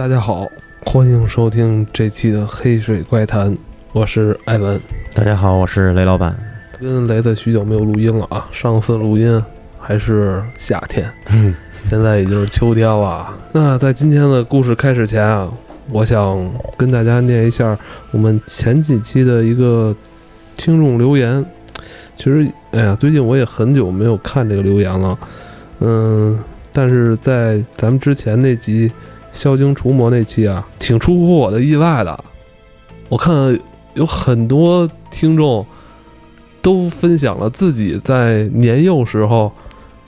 大家好，欢迎收听这期的《黑水怪谈》，我是艾文。大家好，我是雷老板。跟雷子许久没有录音了啊，上次录音还是夏天，嗯现在已经是秋天了。那在今天的故事开始前啊，我想跟大家念一下我们前几期的一个听众留言。其实，哎呀，最近我也很久没有看这个留言了，嗯，但是在咱们之前那集消精除魔那期啊，挺出乎我的意外的。我看有很多听众都分享了自己在年幼时候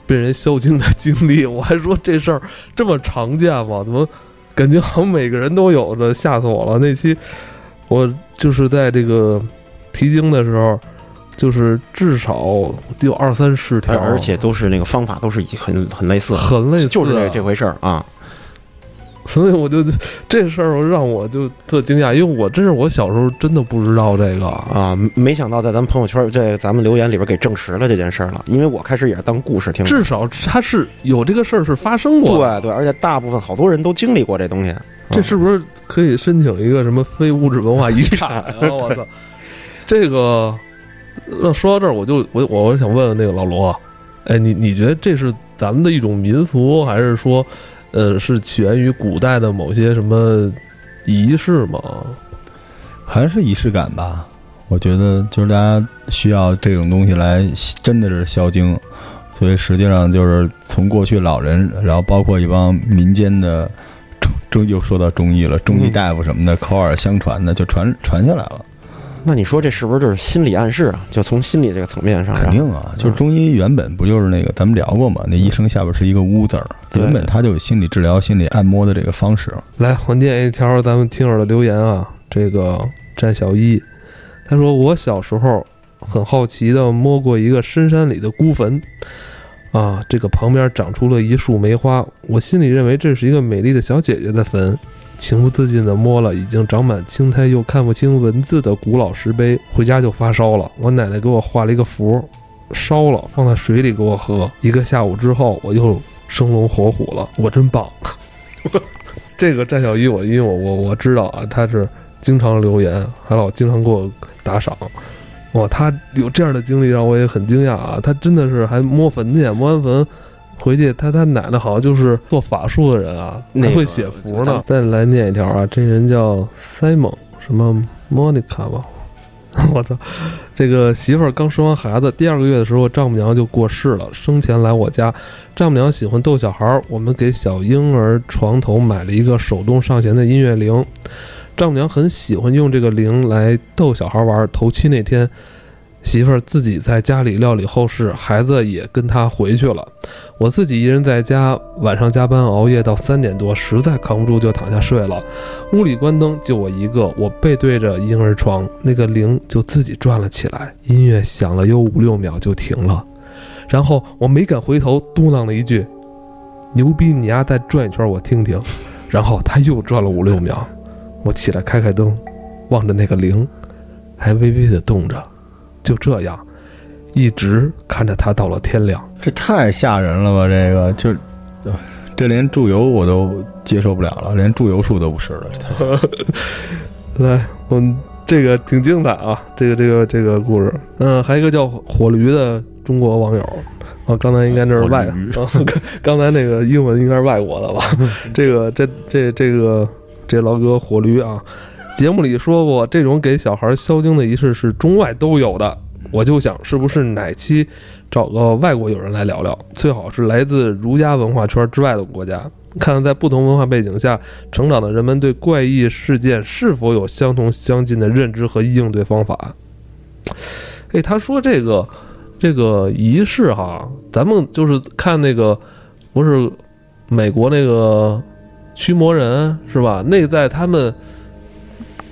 被人消精的经历，我还说这事儿这么常见吗？怎么感觉好像每个人都有的？吓死我了！那期我就是在这个提经的时候。就是至少得有二三十条，而且都是那个方法都是很很类似，很类似，就是这这回事儿啊。所以我就这事儿让我就特惊讶，因为我真是我小时候真的不知道这个啊，没想到在咱们朋友圈在咱们留言里边给证实了这件事儿了。因为我开始也是当故事听，至少它是有这个事儿是发生过，对对，而且大部分好多人都经历过这东西。这是不是可以申请一个什么非物质文化遗产啊？我操，这个。那说到这儿，我就我我我想问问那个老罗，哎，你你觉得这是咱们的一种民俗，还是说，呃，是起源于古代的某些什么仪式吗？还是仪式感吧？我觉得就是大家需要这种东西来，真的是消精，所以实际上就是从过去老人，然后包括一帮民间的中中又说到中医了，中医大夫什么的口耳相传的就传传下来了。那你说这是不是就是心理暗示啊？就从心理这个层面上，肯定啊，就是中医原本不就是那个咱们聊过嘛？那医生下边是一个“乌”字儿，原本他就有心理治疗、心理按摩的这个方式。来，我念一条咱们听友的留言啊，这个战小一，他说：“我小时候很好奇的摸过一个深山里的孤坟，啊，这个旁边长出了一束梅花，我心里认为这是一个美丽的小姐姐的坟。”情不自禁地摸了已经长满青苔又看不清文字的古老石碑，回家就发烧了。我奶奶给我画了一个符，烧了放在水里给我喝。一个下午之后，我又生龙活虎了。我真棒！这个战小一，我因为我我我知道啊，他是经常留言，还老经常给我打赏。哇，他有这样的经历让我也很惊讶啊！他真的是还摸坟去，摸完坟。回去，他他奶奶好像就是做法术的人啊，还会写符呢。再来念一条啊，这人叫 Simon，什么 Monica 吧？我操，这个媳妇儿刚生完孩子，第二个月的时候，丈母娘就过世了。生前来我家，丈母娘喜欢逗小孩儿，我们给小婴儿床头买了一个手动上弦的音乐铃。丈母娘很喜欢用这个铃来逗小孩玩。头七那天。媳妇儿自己在家里料理后事，孩子也跟他回去了。我自己一人在家，晚上加班熬夜到三点多，实在扛不住就躺下睡了。屋里关灯，就我一个，我背对着婴儿床，那个铃就自己转了起来。音乐响了有五六秒就停了，然后我没敢回头，嘟囔了一句：“牛逼，你丫再转一圈我听听。”然后他又转了五六秒，我起来开开灯，望着那个铃，还微微的动着。就这样，一直看着他到了天亮，这太吓人了吧！这个就，这连祝由我都接受不了了，连祝由术都不是了。来，我们这个挺精彩啊！这个这个这个故事，嗯，还有一个叫火驴的中国网友啊，刚才应该那是外，刚才那个英文应该是外国的吧？这个这这这个这老哥火驴啊。节目里说过，这种给小孩消精的仪式是中外都有的。我就想，是不是哪期找个外国友人来聊聊？最好是来自儒家文化圈之外的国家，看看在不同文化背景下成长的人们对怪异事件是否有相同相近的认知和应对方法。哎，他说这个这个仪式哈，咱们就是看那个，不是美国那个驱魔人是吧？那在他们。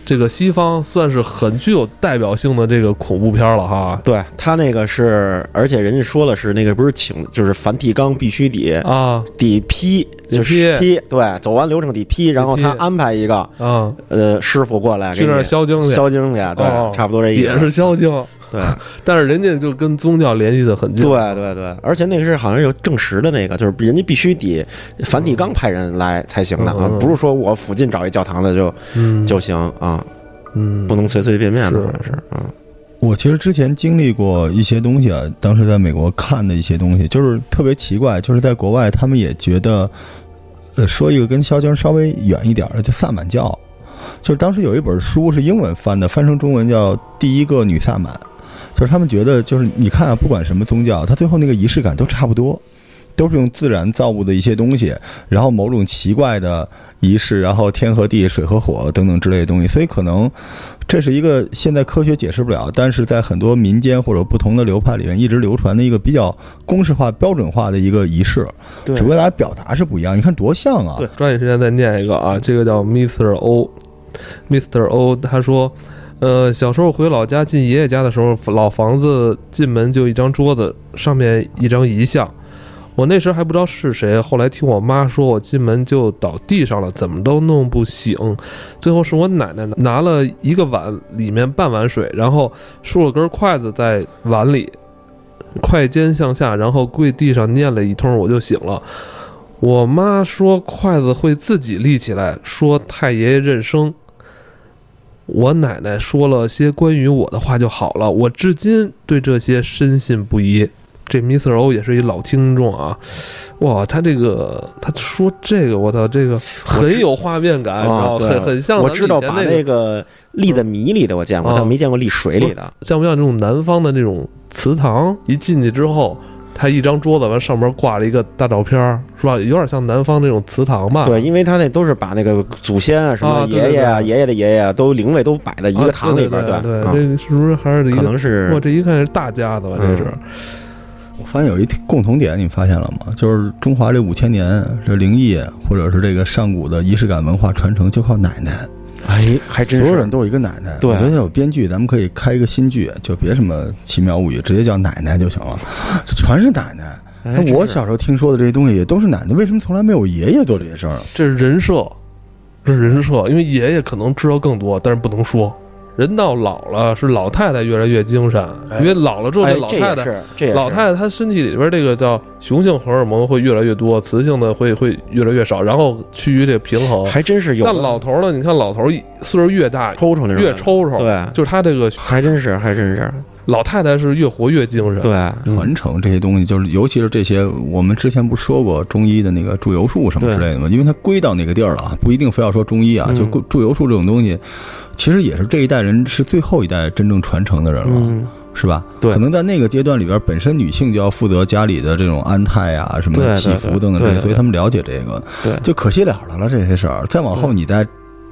这个西方算是很具有代表性的这个恐怖片了哈。对他那个是，而且人家说的是那个不是请，就是梵蒂冈必须得啊。得批，就是批，对，走完流程得批，然后他安排一个啊。呃师傅过来去那儿消精去，消精去，对，差不多这意思。也是消精，对。但是人家就跟宗教联系的很近。对对对，而且那个是好像有证实的那个，就是人家必须得梵蒂冈派人来才行的啊嗯嗯，嗯不是说我附近找一教堂的就嗯，就行啊，嗯。不能随随便便的，是。好像是啊。我其实之前经历过一些东西啊，当时在美国看的一些东西，就是特别奇怪，就是在国外他们也觉得，呃，说一个跟萧经稍微远一点的，就萨满教，就是当时有一本书是英文翻的，翻成中文叫《第一个女萨满》，就是他们觉得，就是你看啊，不管什么宗教，它最后那个仪式感都差不多。都是用自然造物的一些东西，然后某种奇怪的仪式，然后天和地、水和火等等之类的东西，所以可能这是一个现在科学解释不了，但是在很多民间或者不同的流派里面一直流传的一个比较公式化、标准化的一个仪式，对只不过大家表达是不一样。你看多像啊！对抓紧时间再念一个啊，这个叫 Mr. O，Mr. O，他说，呃，小时候回老家进爷爷家的时候，老房子进门就一张桌子，上面一张遗像。我那时还不知道是谁，后来听我妈说，我进门就倒地上了，怎么都弄不醒。最后是我奶奶拿了一个碗，里面半碗水，然后竖了根筷子在碗里，筷尖向下，然后跪地上念了一通，我就醒了。我妈说筷子会自己立起来，说太爷爷认生。我奶奶说了些关于我的话就好了，我至今对这些深信不疑。这 Mr. O 也是一老听众啊，哇，他这个他说这个，我操，这个很有画面感，很很像我咱知道把那那个立在米里的我见过，啊但没见过立水里的。像不像这种南方的那种祠堂？一进去之后，它一张桌子，完上面挂了一个大照片儿，是吧？有点像南方那种祠堂吧？对，因为他那都是把那个祖先啊、什么爷爷啊、对爷爷的爷爷啊，都灵位都摆在一啊，个堂里边，对对啊这个是不是还是一可？能是哇，这一看是大家子吧？这是。我发现有一共同点，你发现了吗？就是中华这五千年这灵异或者是这个上古的仪式感文化传承，就靠奶奶。哎，还真是所有人都有一个奶奶。对我觉得有编剧，咱们可以开一个新剧，就别什么奇妙物语，直接叫奶奶就行了，全是奶奶。哎我小时候听说的这些东西也都是奶奶，为什么从来没有爷爷做这些事儿？这是人设，这是人设，因为爷爷可能知道更多，但是不能说。人到老了，是老太太越来越精神，因为老了之后，哎这老太太，老太太她身体里边这个叫雄性荷尔蒙会越来越多，雌性的会会越来越少，然后趋于这个平衡。还真是有那老头儿呢？你看老头儿岁数越大，抽抽那种越抽抽，对。就是他这个还真是，还真是，老太太是越活越精神。对，嗯传承这些东西，就是尤其是这些，我们之前不是说过中医的那个祝由术什么之类的吗？因为它归到那个地儿了啊，不一定非要说中医啊，嗯就祝由术这种东西，其实也是这一代人是最后一代真正传承的人了。嗯，是吧？对可能在那个阶段里边，本身女性就要负责家里的这种安泰啊、什么祈福等等这些，所以他们了解这个，对，就可惜了了了这些事儿。再往后，你再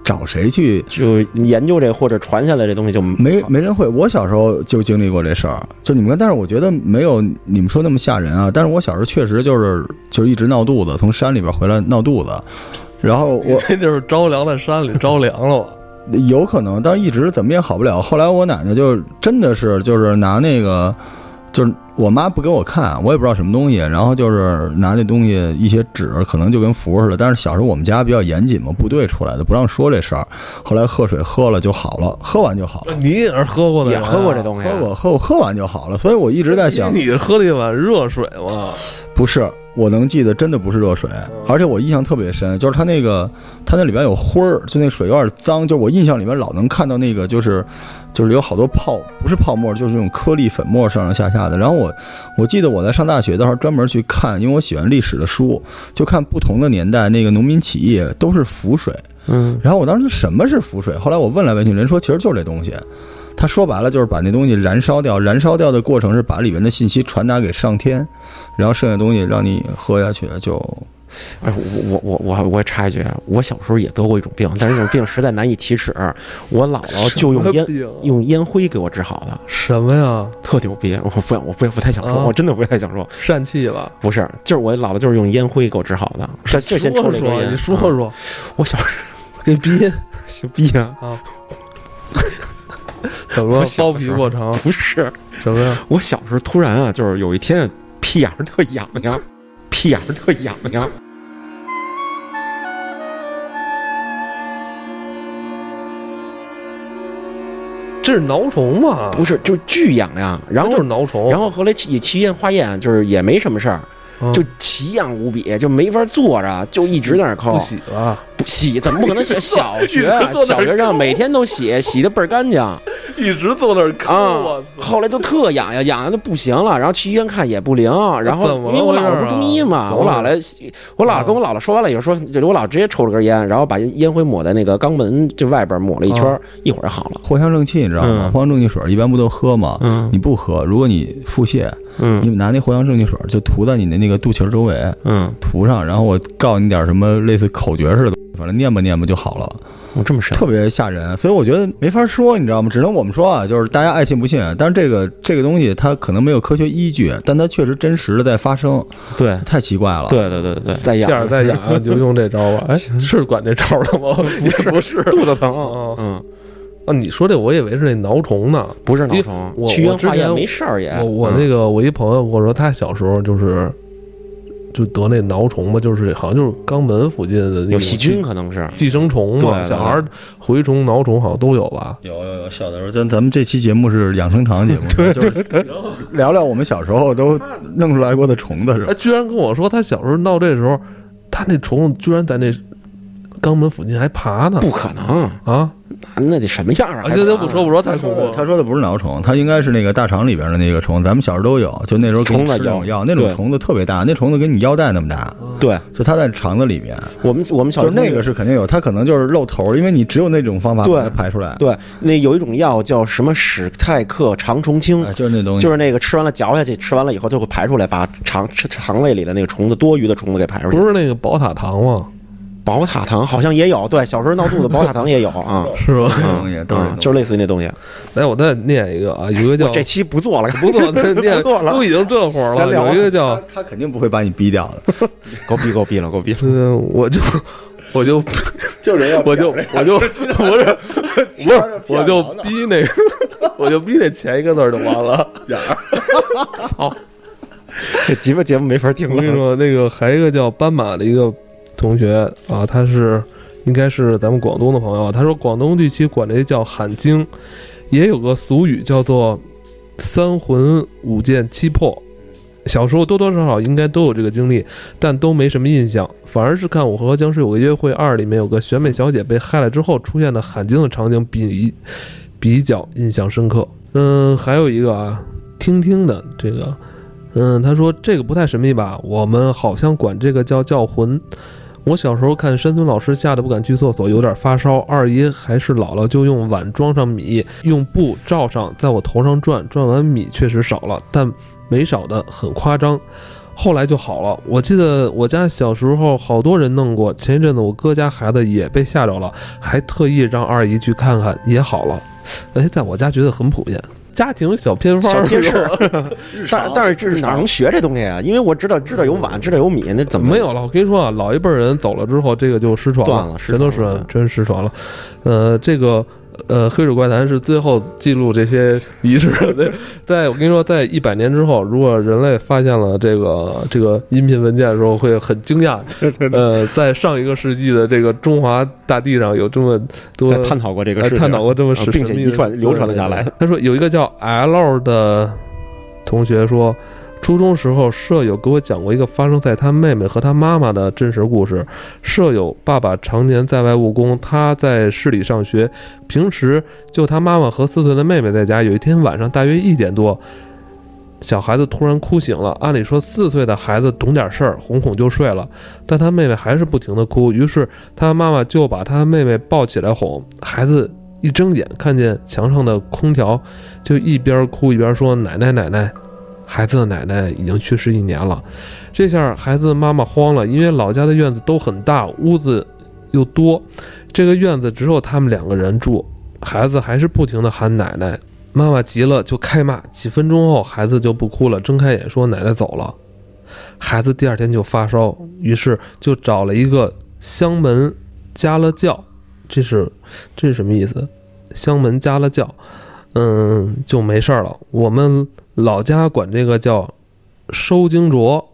找谁去？就研究这或者传下来这东西就没没人会。我小时候就经历过这事儿，就你们，但是我觉得没有你们说那么吓人啊。但是我小时候确实就是就是一直闹肚子，从山里边回来闹肚子，然后我 那就是着凉在山里着凉了？有可能，但是一直怎么也好不了。后来我奶奶就真的是就是拿那个，就是我妈不给我看，我也不知道什么东西，然后就是拿那东西一些纸，可能就跟符似的。但是小时候我们家比较严谨嘛，部队出来的不让说这事儿。后来喝水喝了就好了，喝完就好了。你也是喝过的也喝过这东西啊，喝过喝过喝完就好了，所以我一直在想，你喝了一碗热水吗？不是，我能记得真的不是热水，而且我印象特别深，就是它那个它那里边有灰儿，就那水有点脏，就我印象里面老能看到那个就是就是有好多泡，不是泡沫，就是那种颗粒粉末上上下下的。然后我我记得我在上大学的时候专门去看，因为我喜欢历史的书，就看不同的年代那个农民起义都是浮水。嗯，然后我当时什么是浮水？后来我问来问去，人说其实就是这东西。他说白了就是把那东西燃烧掉，燃烧掉的过程是把里面的信息传达给上天，然后剩下的东西让你喝下去就。哎，我我我我我插一句，啊我小时候也得过一种病，但是这种病实在难以启齿。我姥姥就用烟用烟灰给我治好的，什么呀？特牛逼！我不我不不太想说，啊我真的不太想说。疝气了？不是，就是我姥姥就是用烟灰给我治好的。这这先抽说说，这根烟，你说啊说，我小时候 小逼啊，怎么了？包皮过长？不是，什么呀？我小时候突然啊，就是有一天屁眼儿特痒痒，屁眼儿特痒痒。这是挠虫吗？不是，就巨痒痒。然后就是挠虫，然后后来去也去医院化验，就是也没什么事儿，嗯就奇痒无比，就没法坐着，就一直在那儿抠不。洗了，不洗怎么不可能洗？小学小学上每天都洗，洗的倍儿干净啊。一直坐那儿抠我后来就特痒痒，痒痒的不行了，然后去医院看也不灵，然后因为我姥儿姥不中医嘛，啊我姥姥我姥姥跟我姥姥说完了以后说，就我姥直接抽了根烟，然后把烟灰抹在那个肛门就外边抹了一圈儿，一会儿就好了。藿香正气你知道吗？嗯藿香正气水一般不都喝吗？嗯你不喝，如果你腹泻，你嗯拿那藿香正气水就涂在你的那个肚脐儿周围，嗯，涂上，然后我告诉你点什么类似口诀似的，反正念吧念吧就好了，我这么深，特别吓人。所以我觉得没法说，你知道吗？只能我们说啊，就是大家爱信不信。但是这个这个东西它可能没有科学依据，但它确实真实的在发生，对太奇怪了。对对对对对，再第二再痒痒就用这招吧。哎，是管这招的吗？不是，不是。肚子疼，啊嗯，啊，你说这我以为是那挠虫呢。不是挠虫，我去医院我之前化验没事儿也。我那个我一朋友跟我说，他小时候就是就得那挠虫嘛，就是好像就是肛门附近的那种有细菌可能是，寄生虫嘛，对对小孩儿蛔虫、挠虫好像都有吧？有有有，小的时候，咱咱们这期节目是养生堂节目，就是聊聊我们小时候都弄出来过的虫子是吧他？居然跟我说，他小时候闹这时候，他那虫子居然在那肛门附近还爬呢不可能，啊！那得什么样啊？啊，这都不说不说，太恐怖了。他说的不是脑虫，他应该是那个大肠里边的那个虫，咱们小时候都有，就那时候虫吃那种药，那种虫子特别大，那虫子跟你腰带那么大，对就它在肠子里面，我们我们小时候就那个是肯定有，它可能就是露头，因为你只有那种方法对把它排出来，对，那有一种药叫什么史泰克肠虫清哎，，就是那东西，就是那个吃完了嚼下去，吃完了以后就会排出来，把肠吃肠胃里的那个虫子多余的虫子给排出去。不是那个宝塔糖吗？宝塔糖好像也有，对，小时候闹肚子宝塔糖也有啊，是吧？这东西就是类似于那东西。来，我再念一个啊，有一个叫这期不做了，不做了 念不错了都已经这会儿了。有一个叫他他肯定不会把你逼掉的，够逼够逼了，够逼了。嗯，我就我就就人要我就我就不是不是，我就逼那个，我就逼那前一个字就完了。操！这鸡巴节目没法听我跟你说，那个还有一个叫斑马的一个同学啊，他是应该是咱们广东的朋友啊。他说广东地区管这叫喊经，也有个俗语叫做三魂五剑七魄。小时候多多少少应该都有这个经历，但都没什么印象，反而是看《我和僵尸有个约会二》里面有个选美小姐被害了之后出现的喊经的场景比比较印象深刻。嗯，还有一个啊，听听的这个，嗯，他说这个不太神秘吧？我们好像管这个叫叫魂。我小时候看山村老师吓得不敢去厕所，有点发烧。二姨还是姥姥就用碗装上米，用布罩上，在我头上转，转完米确实少了，但没少的很夸张。后来就好了。我记得我家小时候好多人弄过，前一阵子我哥家孩子也被吓着了，还特意让二姨去看看，也好了。哎，在我家觉得很普遍，家庭小偏方儿小贴士是，但但是这是哪能学这东西啊？因为我知道知道有碗，知道有米，那怎么没有了？我跟你说啊，老一辈人走了之后，这个就失传断了失全都是真失传了。呃，这个呃，黑水怪谈是最后记录这些遗址的。在我跟你说，在一百年之后，如果人类发现了这个这个音频文件的时候，会很惊讶。呃，在上一个世纪的这个中华大地上有这么多在探讨过这个呃事情，探讨过这么啊并且传流传了下来。他说有一个叫 L 的同学说，初中时候舍友给我讲过一个发生在他妹妹和他妈妈的真实故事。舍友爸爸常年在外务工，他在市里上学，平时就他妈妈和四岁的妹妹在家。有一天晚上大约一点多。小孩子突然哭醒了，按理说四岁的孩子懂点事儿，哄哄就睡了，但他妹妹还是不停的哭，于是他妈妈就把他妹妹抱起来哄。孩子一睁眼看见墙上的空调，就一边哭一边说：“奶奶，奶奶，孩子的奶奶已经去世一年了。”这下孩子妈妈慌了，因为老家的院子都很大，屋子又多，这个院子只有他们两个人住，孩子还是不停地喊奶奶。妈妈急了就开骂，几分钟后孩子就不哭了，睁开眼说：“奶奶走了。”孩子第二天就发烧，于是就找了一个香门加了教，这是这是什么意思？香门加了教，嗯，就没事儿了。我们老家管这个叫收经着。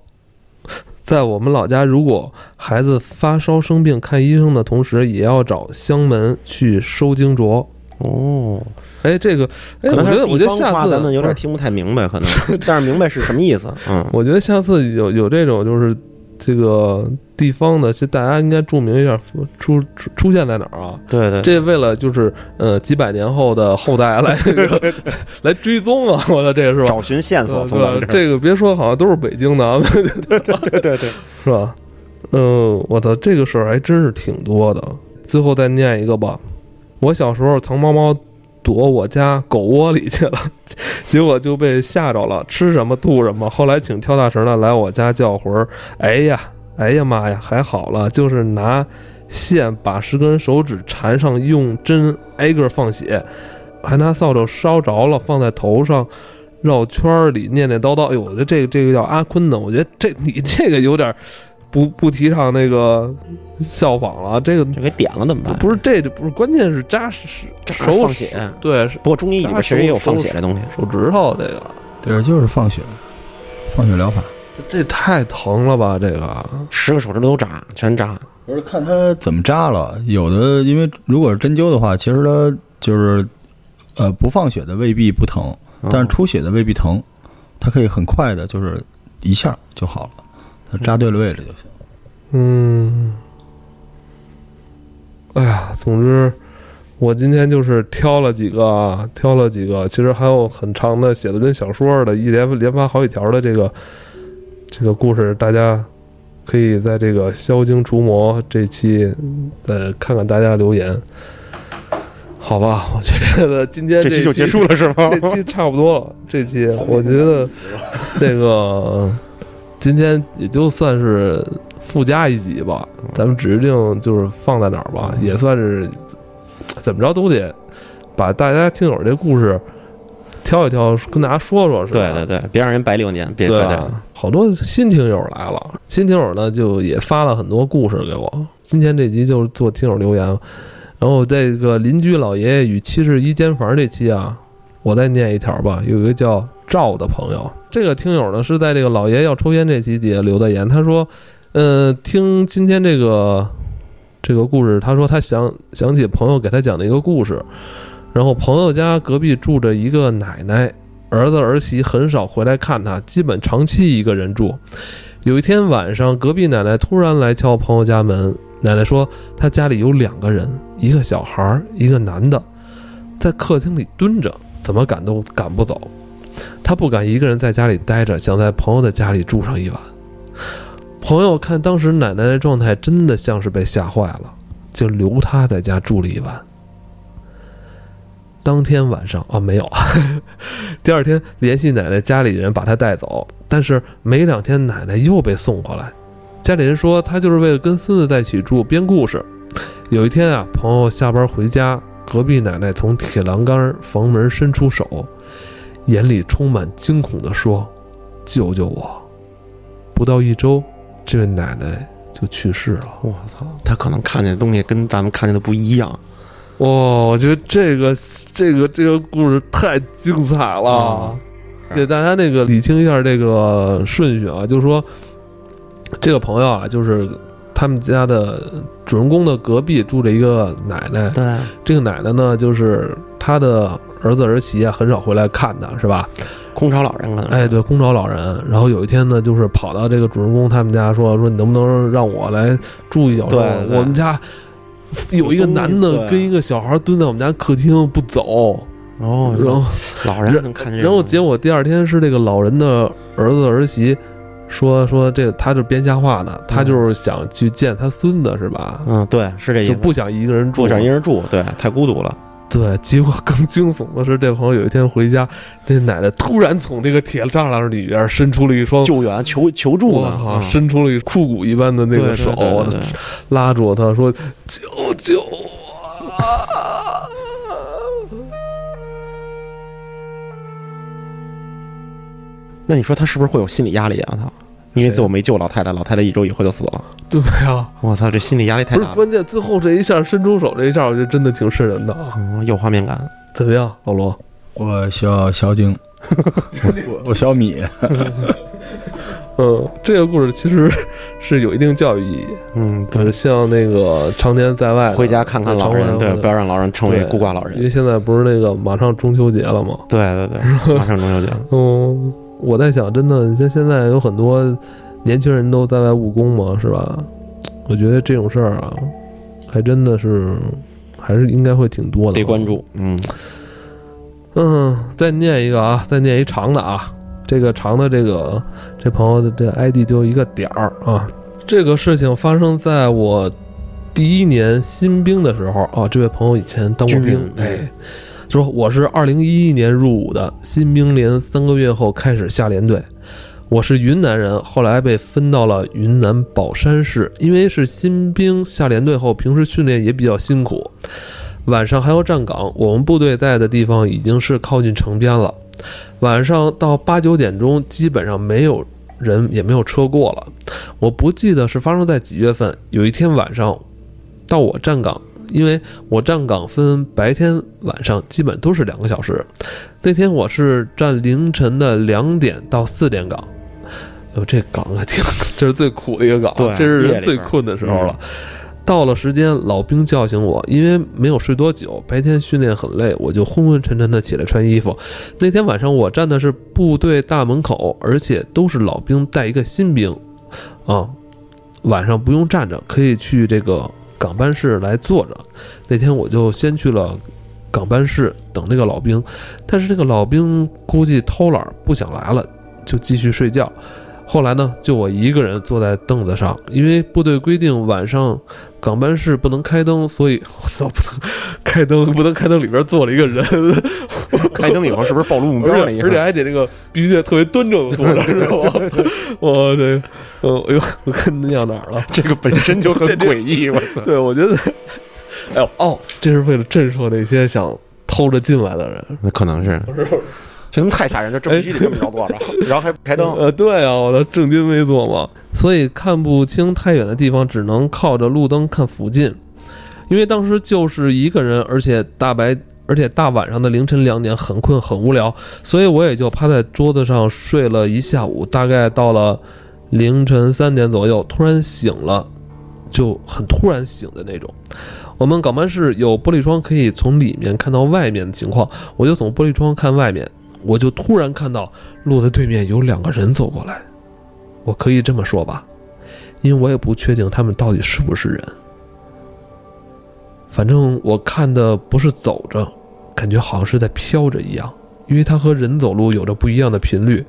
在我们老家，如果孩子发烧生病，看医生的同时，也要找香门去收经着。哦，哎，这个，哎，可能我觉得，我觉得下次咱们有点听不太明白，可能，但是明白是什么意思。嗯，我觉得下次有有这种就是这个地方的，这大家应该注明一下出出出现在哪儿啊？对对，这为了就是呃几百年后的后代来这 个来追踪啊！我的这个是吧？找寻线索对从这。这个别说好像都是北京的啊，对对对，是吧？嗯，我操，这个事儿还真是挺多的。最后再念一个吧。我小时候藏猫猫躲我家狗窝里去了，结果就被吓着了，吃什么吐什么。后来请跳大神的来我家叫魂儿，哎呀，哎呀妈呀，还好了，就是拿线把十根手指缠上，用针挨个放血，还拿扫帚烧着了放在头上。绕圈儿里念念叨叨，哎呦，我觉得这个这个叫阿坤的，我觉得这你这个有点不不提倡那个效仿了，这个这给点了怎么办？不是这这不是关键是扎实扎手放血。对不过中医里边确实也有放血这东西。手指头这个，对，就是放血，放血疗法。这太疼了吧？这个十个手指头都扎，全扎。不是看他怎么扎了，有的因为如果是针灸的话，其实它就是呃不放血的未必不疼，嗯但是出血的未必疼，它可以很快的，就是一下就好了，它扎对了位置就行。嗯，哎呀，总之，我今天就是挑了几个啊，挑了几个，其实还有很长的，写的跟小说似的，一连连发好几条的这个这个故事，大家可以在这个消精除魔这期呃看看大家留言，好吧？我觉得今天期这期就结束了是吗？这期差不多了，这期我觉得那个今天也就算是附加一集吧，咱们指定就是放在哪儿吧，也算是怎么着都得把大家听友这故事挑一挑，跟大家说说，是吧？对对对，别让人白六年，别对别对。吧？好多新听友来了，新听友呢就也发了很多故事给我。今天这集就是做听友留言，然后这个邻居老爷爷与七十一间房这期啊，我再念一条吧。有一个叫赵的朋友，这个听友呢是在这个老爷要抽烟这期底下留的言，他说，呃，听今天这个这个故事，他说他想想起朋友给他讲的一个故事，然后朋友家隔壁住着一个奶奶，儿子儿媳很少回来看他，基本长期一个人住。有一天晚上，隔壁奶奶突然来敲朋友家门。奶奶说，她家里有两个人，一个小孩，一个男的，在客厅里蹲着，怎么赶都赶不走。他不敢一个人在家里待着，想在朋友的家里住上一晚。朋友看当时奶奶的状态，真的像是被吓坏了，就留他在家住了一晚。当天晚上啊，没有，第二天联系奶奶家里人把她带走，但是没两天奶奶又被送回来。家里人说她就是为了跟孙子在一起住编故事。有一天啊，朋友下班回家，隔壁奶奶从铁栏杆房门伸出手，眼里充满惊恐地说：“救救我！”不到一周，这位奶奶就去世了。我操，她可能看见的东西跟咱们看见的不一样。哇、我觉得这个这个这个故事太精彩了，嗯给大家那个理清一下这个顺序啊，就是说这个朋友啊，就是他们家的主人公的隔壁住着一个奶奶，对，这个奶奶呢，就是她的儿子儿媳啊，很少回来看他，是吧？空巢老人可能是。哎，对，空巢老人。然后有一天呢，就是跑到这个主人公他们家说说，你能不能让我来住一宿？对对我们家有一个男的跟一个小孩蹲在我们家客厅不走，哦，然后老人能看见然后。结果第二天是这个老人的儿子儿媳说说这他就编瞎话呢，他就是想去见他孙子是吧？嗯，对，是这意思。就不想一个人住，不想一个人住，对，太孤独了。对，结果更惊悚的是，这朋友有一天回家，这奶奶突然从这个铁栅栏里边伸出了一双，救援求求助呢，我操，嗯伸出了一枯骨一般的那个手，拉住他说：“救救我啊！”那你说他是不是会有心理压力啊？他，因为最后没救老太太，老太太一周以后就死了。对呀、我操，这心理压力太大了。不是关键，最后这一下伸出手这一下，我觉得真的挺瘆人的啊！嗯，有画面感。怎么样，老罗？我需要小景，我我我小米，嗯，这个故事其实是有一定教育意义。嗯，对，对，像那个常年在外回家看看老人，对，不要让老人成为孤寡老人。因为现在不是那个马上中秋节了吗？对对对，马上中秋节了。嗯，我在想，真的，你像现在有很多年轻人都在外务工嘛，是吧？我觉得这种事儿啊，还真的是，还是应该会挺多的。得关。注，嗯，嗯，再念一个啊，再念一长的啊。这个长的这个这朋友的这 ID 就一个点儿啊。这个事情发生在我第一年新兵的时候啊。这位朋友以前当过兵哎，说我是二零一一年入伍的，新兵连三个月后开始下连队。我是云南人，后来被分到了云南保山市，因为是新兵下连队后，平时训练也比较辛苦，晚上还要站岗。我们部队在的地方已经是靠近城边了，晚上到八九点钟，基本上没有人，也没有车过了。我不记得是发生在几月份，有一天晚上，到我站岗，因为我站岗分白天、晚上，基本都是两个小时。那天我是站凌晨的两点到四点岗。哟，这岗还挺，这是最苦的一个岗，对这是人最困的时候了。到了时间，老兵叫醒我，因为没有睡多久，白天训练很累，我就昏昏沉沉的起来穿衣服。那天晚上我站的是部队大门口，而且都是老兵带一个新兵，啊，晚上不用站着，可以去这个港班室来坐着。那天我就先去了港班室等那个老兵，但是那个老兵估计偷懒不想来了，就继续睡觉。后来呢，就我一个人坐在凳子上，因为部队规定晚上港班室不能开灯，所以 我操，不能开灯，不能开灯，里边坐了一个人，开灯以后是不是暴露目标了？而且还得那个必须得特别端正的坐着，知道吗？我这，嗯，哎呦，我跟你讲哪儿了？这个本身就很诡异，我操！对，我觉得，哎呦，哦，这是为了震慑那些想偷着进来的人。那可能是，这他妈太吓人，就这必须得这么着坐着，然后还不开灯。呃，对啊，我的正襟危坐嘛，所以看不清太远的地方，只能靠着路灯看附近。因为当时就是一个人，而且大白，而且大晚上的凌晨两点，很困很无聊，所以我也就趴在桌子上睡了一下午。大概到了凌晨三点左右，突然醒了，就很突然醒的那种。我们港班室有玻璃窗，可以从里面看到外面的情况，我就从玻璃窗看外面，我就突然看到路的对面有两个人走过来，我可以这么说吧，因为我也不确定他们到底是不是人。反正我看的不是走着，感觉好像是在飘着一样，因为它和人走路有着不一样的频率，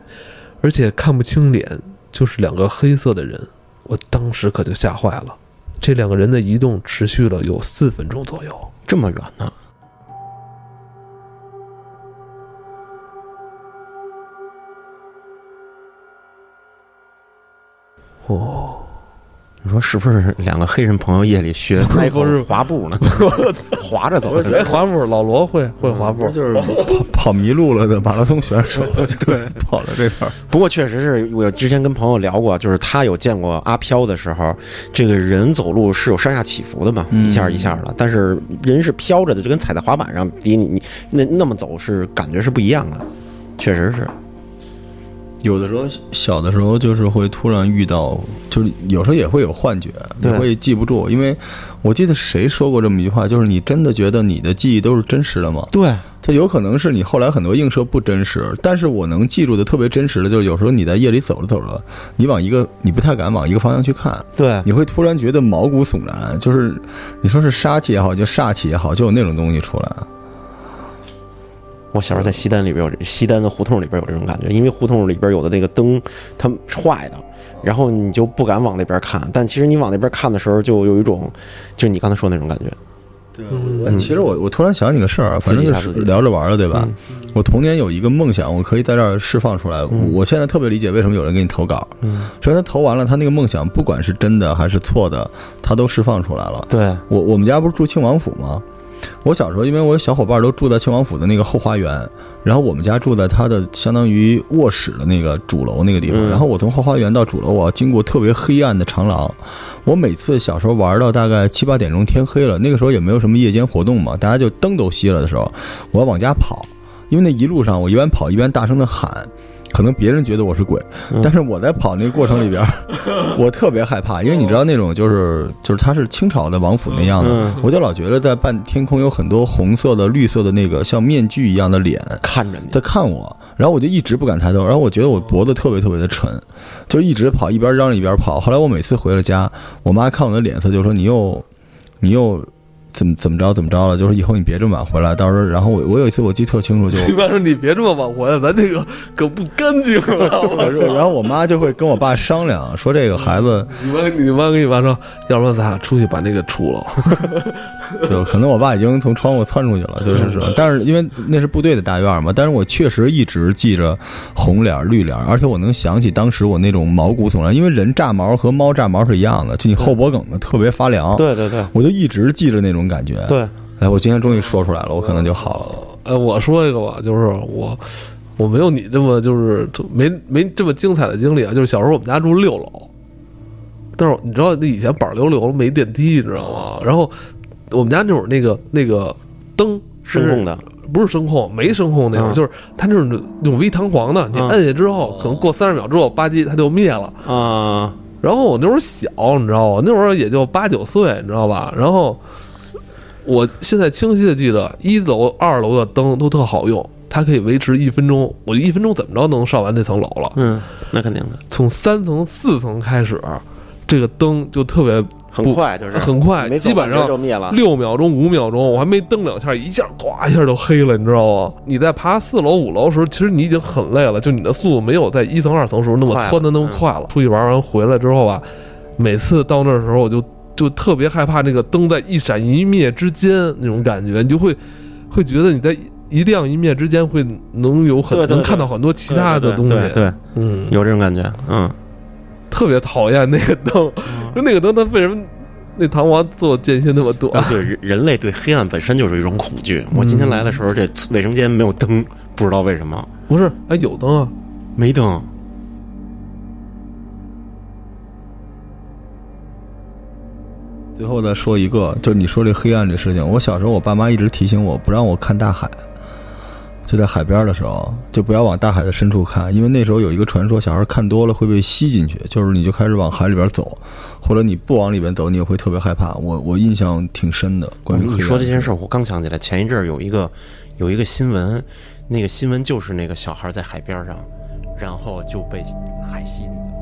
而且看不清脸，就是两个黑色的人。我当时可就吓坏了。这两个人的移动持续了有四分钟左右。这么远呢？哦，你说是不是两个黑人朋友夜里学 迈克不是尔滑步呢？滑着走的。滑步，老罗会会滑步，就是 跑跑迷路了的马拉松选手，对，跑到这边儿。不过确实是我之前跟朋友聊过，就是他有见过阿飘的时候，这个人走路是有上下起伏的嘛，嗯一下一下的，但是人是飘着的，就跟踩在滑板上，比你你那那么走是感觉是不一样的，确实是。有的时候小的时候就是会突然遇到，就是有时候也会有幻觉，对也会记不住。因为我记得谁说过这么一句话，就是你真的觉得你的记忆都是真实的吗？对，它有可能是你后来很多映射不真实，但是我能记住的特别真实的，就是有时候你在夜里走着走着，你往一个你不太敢往一个方向去看，对，你会突然觉得毛骨悚然，就是你说是杀气也好，就煞气也好，就有那种东西出来。我小时候在西单里边有西单的胡同里边有这种感觉，因为胡同里边有的那个灯它是坏的，然后你就不敢往那边看，但其实你往那边看的时候，就有一种，就是你刚才说的那种感觉。对其实我我突然想起个事儿啊，反正就是聊着玩儿的，对吧？嗯我童年有一个梦想，我可以在这儿释放出来。嗯我现在特别理解为什么有人给你投稿，嗯，首先他投完了，他那个梦想不管是真的还是错的，他都释放出来了。对，我我们家不是住庆王府吗？我小时候，因为我小伙伴都住在庆王府的那个后花园，然后我们家住在他的相当于卧室的那个主楼那个地方。嗯然后我从后花园到主楼，我要经过特别黑暗的长廊。我每次小时候玩到大概七八点钟，天黑了，那个时候也没有什么夜间活动嘛，大家就灯都熄了的时候，我要往家跑。因为那一路上我一边跑一边大声的喊，可能别人觉得我是鬼，嗯。但是我在跑那个过程里边，我特别害怕，因为你知道那种就是就是它是清朝的王府那样的，嗯。我就老觉得在半天空有很多红色的、绿色的那个像面具一样的脸看着你。在看我，然后我就一直不敢抬头，然后我觉得我脖子特别特别的沉，就一直跑，一边嚷着一边跑。后来我每次回了家，我妈看我的脸色就说你又你又怎么怎么着怎么着了，就是以后你别这么晚回来，到时候然后我我有一次我记得特清楚就。一般说你别这么晚回来，咱这个可不干净 了。然后我妈就会跟我爸商量，说这个孩子你妈，你妈跟你爸说，要不然咱俩出去把那个除了。就可能我爸已经从窗户窜出去了，就是说，但是因为那是部队的大院嘛，但是我确实一直记着红脸儿绿脸儿，而且我能想起当时我那种毛骨悚然，因为人炸毛和猫炸毛是一样的，就你后脖梗子特别发凉，对对对我就一直记着那种感觉。，对，哎，我今天终于说出来了，我可能就好了。呃，我说一个吧，就是我我没有你这么就是没没这么精彩的经历啊。就是小时候我们家住六楼，但是你知道那以前板溜溜没电梯，你知道吗？然后我们家那会儿那个那个灯是声控的，不是声控，没声控那会儿，嗯就是它那种那种微弹簧的，你嗯摁下之后，可能过三十秒之后，吧唧它就灭了。啊，然后我那会儿小，你知道吗？那会儿也就八九岁，你知道吧？然后我现在清晰的记得，一楼、二楼的灯都特好用，它可以维持一分钟，我一分钟怎么着能上完那层楼了。嗯，那肯定的，从三层、四层开始，这个灯就特别很快就是很快，基本上就灭了，六秒钟、五秒钟，我还没蹬两下，一下咵一下就黑了，你知道吗？你在爬四楼、五楼的时候，其实你已经很累了，就你的速度没有在一层、二层时候那么快了窜的那么快了。出去玩完回来之后吧，每次到那时候，我就就特别害怕那个灯在一闪一灭之间那种感觉，你就会会觉得你在一亮一灭之间会能有很能看到很多其他的东西，对对，嗯，有这种感觉，嗯，特别讨厌那个灯，就那个灯它为什么那弹簧做间隙那么短？对人人类对黑暗本身就是一种恐惧。我今天来的时候，这卫生间没有灯，不知道为什么不是，哎，有灯啊。没灯。最后再说一个，就是你说这黑暗这事情，我小时候我爸妈一直提醒我不让我看大海，就在海边的时候，就不要往大海的深处看，因为那时候有一个传说，小孩看多了会被吸进去，就是你就开始往海里边走，或者你不往里边走，你也会特别害怕。我我印象挺深的，关于你说这件事儿，我刚想起来，前一阵儿有一个有一个新闻，那个新闻就是那个小孩在海边上，然后就被海吸进去。